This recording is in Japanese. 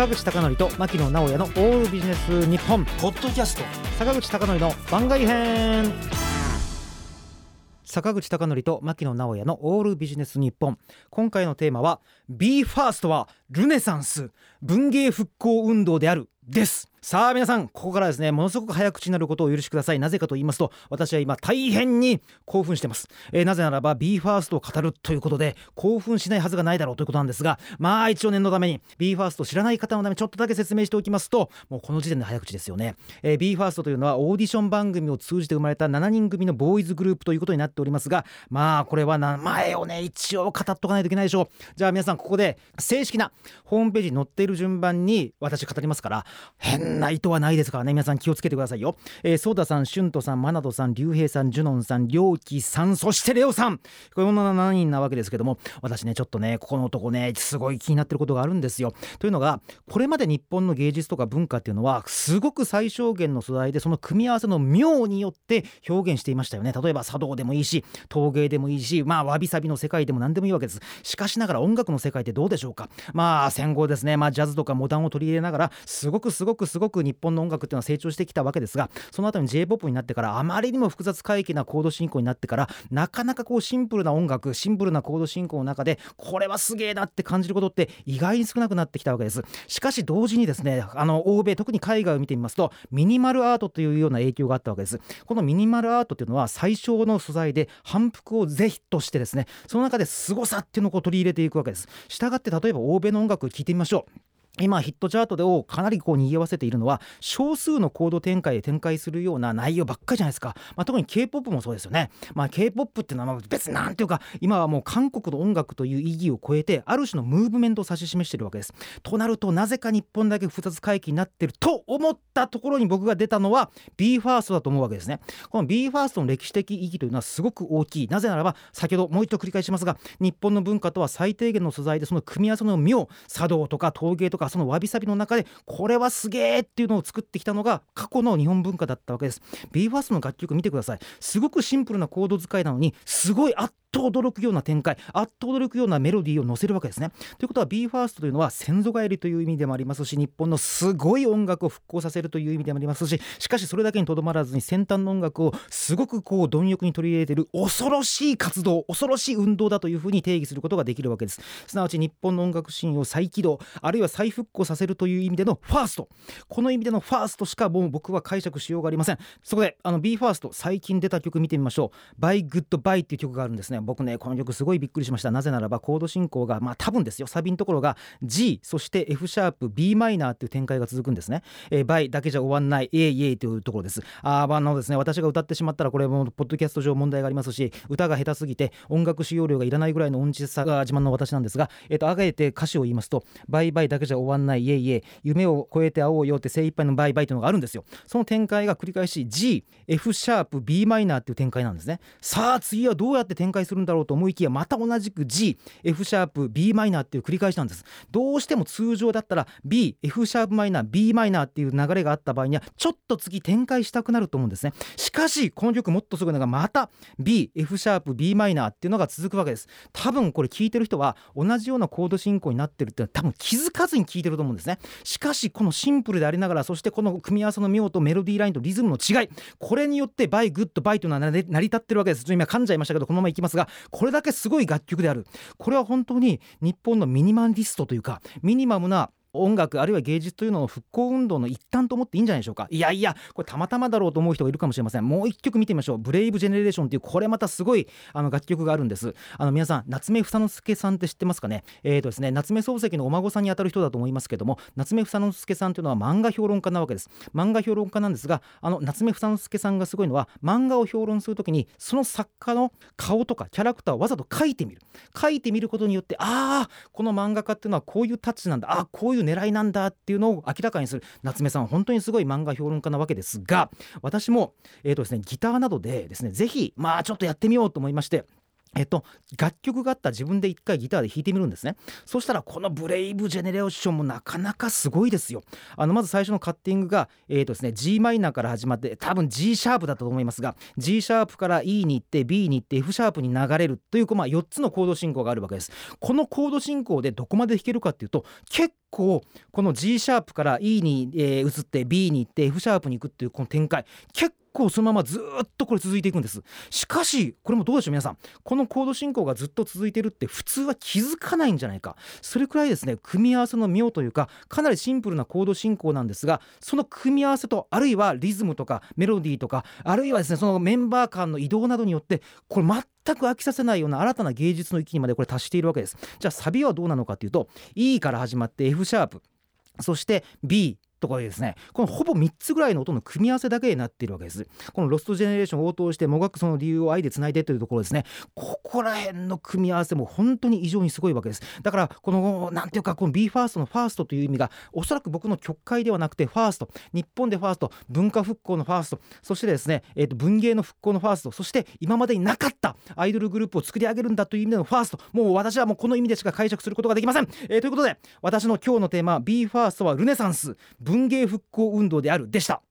坂口孝則と牧野直哉のオールビジネス日本ポッドキャスト。坂口孝則の番外編。坂口孝則と牧野直哉のオールビジネス日本今回のテーマは b ファーストはルネサンス。文芸復興運動である。ですさあ皆さんここからですねものすごく早口になることを許しください。なぜかと言いますと私は今大変に興奮してます、えー、なぜならば b ファーストを語るということで興奮しないはずがないだろうということなんですがまあ一応念のために b ファースト知らない方のためちょっとだけ説明しておきますともうこの時点で早口ですよね、えー、b ファーストというのはオーディション番組を通じて生まれた7人組のボーイズグループということになっておりますがまあこれは名前をね一応語っとかないといけないでしょう。じゃあ皆さんここで正式なホームページに載っている順番に私語りますから変な意図はないですからね。皆さん気をつけてくださいよ、えー、ソーダさん、シュントさん、マナドさん、リュウヘイさん、ジュノンさん、リョウキさん、そしてレオさん。この7人なわけですけども私ねちょっとねここの男ねすごい気になってることがあるんですよ。というのがこれまで日本の芸術とか文化っていうのはすごく最小限の素材でその組み合わせの妙によって表現していましたよね。例えば茶道でもいいし陶芸でもいいしまあわびさびの世界でも何でもいいわけです。しかしながら音楽の世界ってどうでしょうか。まあ戦後ですね。まあジャズとかモダンを取り入れながらすごくすごくすごく日本の音楽っていうのは成長してきたわけですがその後に j p o p になってからあまりにも複雑回帰なコード進行になってからなかなかこうシンプルな音楽シンプルなコード進行の中でこれはすげえなって感じることって意外に少なくなってきたわけです。しかし同時にですねあの欧米特に海外を見てみますとミニマルアートというような影響があったわけです。このミニマルアートっていうのは最小の素材で反復を是非としてですねその中で凄さっていうのを取り入れていくわけです。したがって例えば欧米の音楽を聴いてみましょう。今ヒットチャートでをかなりこう賑わせているのは少数のコード展開で展開するような内容ばっかりじゃないですか、まあ、特に K-POP もそうですよね、まあ、K-POP っていうのは別になんていうか今はもう韓国の音楽という意義を超えてある種のムーブメントを指し示しているわけです。となるとなぜか日本だけ複雑回帰になってると思ったところに僕が出たのは BE:FIRST だと思うわけですね。この BE:FIRST の歴史的意義というのはすごく大きい。なぜならば先ほどもう一度繰り返しますが日本の文化とは最低限の素材でその組み合わせの妙茶道とか陶芸とかそのわびさびの中でこれはすげえっていうのを作ってきたのが過去の日本文化だったわけです。BE:FIRST の楽曲見てください。すごくシンプルなコード使いなのにすごい圧と驚くような展開あっと驚くようなメロディーを乗せるわけですね。ということは BE:FIRST というのは先祖返りという意味でもありますし日本のすごい音楽を復興させるという意味でもありますししかしそれだけにとどまらずに先端の音楽をすごくこう貪欲に取り入れている恐ろしい活動恐ろしい運動だというふうに定義することができるわけです。すなわち日本の音楽シーンを再起動あるいは再復興させるという意味でのファースト。この意味でのファーストしかもう僕は解釈しようがありません。そこであの BE:FIRST 最近出た曲見てみましょう。By good by っていう曲があるんですね。僕ねこの曲すごいびっくりしました。なぜならばコード進行がまあ多分ですよ。サビのところが G そして F シャープ b マイナーっていう展開が続くんですね、えー、バイだけじゃ終わんない A イエイというところです。ああのですね私が歌ってしまったらこれもポッドキャスト上問題がありますし歌が下手すぎて音楽使用料がいらないぐらいの音痴さが自慢の私なんですがえっ、ー、とあがえて歌詞を言いますとバイバイだけじゃ終わんないイエイエイ夢を超えて会おうよって精一杯のバイバイというのがあるんですよ。その展開が繰り返し G F シャープ b マイナーっていう展開なんですね。さあ次はどうやって展開するんだろうと思いきやまた同じく G F シャープ b マイナーっていう繰り返しなんです。どうしても通常だったら B F シャープマイナー b マイナーっていう流れがあった場合にはちょっと次展開したくなると思うんですね。しかしこの曲もっとすごいのがまた B F シャープ b マイナーっていうのが続くわけです。多分これ聞いてる人は同じようなコード進行になってるって多分気づかずに聞いてると思うんですね。しかしこのシンプルでありながらそしてこの組み合わせの妙とメロディーラインとリズムの違いこれによって Bye-Good-Bye というのは成り立ってるわけです。今噛んじゃいましたけどこのままいきますがこれだけすごい楽曲である。これは本当に日本のミニマリストというかミニマムな音楽あるいは芸術というのを復興運動の一端と思っていいんじゃないでしょうか。いやいやこれたまたまだろうと思う人がいるかもしれません。もう一曲見てみましょう「ブレイブ・ジェネレーション」っていうこれまたすごいあの楽曲があるんです。あの皆さん夏目房之助さんって知ってますかね？えーとですね夏目漱石のお孫さんにあたる人だと思いますけども夏目房之助さんというのは漫画評論家なわけです。漫画評論家なんですがあの夏目房之助さんがすごいのは漫画を評論するときにその作家の顔とかキャラクターをわざと描いてみる。描いてみることによってああこの漫画家っていうのはこういうタッチなんだ。ああこういう狙いなんだっていうのを明らかにする。夏目さん本当にすごい漫画評論家なわけですが私も、えーとですね、ギターなどでですねぜひまあちょっとやってみようと思いましてえっと、楽曲があった自分で一回ギターで弾いてみるんですね。そしたらこのブレイブジェネレーションもなかなかすごいですよ。あのまず最初のカッティングが、えーとですね、G マイナーから始まって多分 G シャープだったと思いますが G シャープから E に行って B に行って F シャープに流れるという、まあ、4つのコード進行があるわけです。このコード進行でどこまで弾けるかっていうと結構この G シャープから E に、えー、移って B に行って F シャープに行くっていうこの展開結構そのままずっとこれ続いていくんです。しかしこれもどうでしょう皆さん。このコード進行がずっと続いてるって普通は気づかないんじゃないか。それくらいですね組み合わせの妙というかかなりシンプルなコード進行なんですがその組み合わせとあるいはリズムとかメロディーとかあるいはですねそのメンバー間の移動などによってこれ全く飽きさせないような新たな芸術の域にまでこれ達しているわけです。じゃあサビはどうなのかというと E から始まって F シャープそして B とかですねこのほぼ3つぐらいの音の組み合わせだけになっているわけです。このロストジェネレーションを応答してもがくその理由を愛でつないでというところですね。ここら辺の組み合わせも本当に異常にすごいわけです。だからこのなんていうかこの BE:FIRST のファーストという意味がおそらく僕の曲解ではなくてファースト。日本でファースト文化復興のファースト。そしてですね、えー、と文芸の復興のファースト。そして今までになかったアイドルグループを作り上げるんだという意味でのファースト。もう私はもうこの意味でしか解釈することができません、えー、ということで私の今日のテーマ BE:FIRST はルネサンス。文芸復興運動である。でした。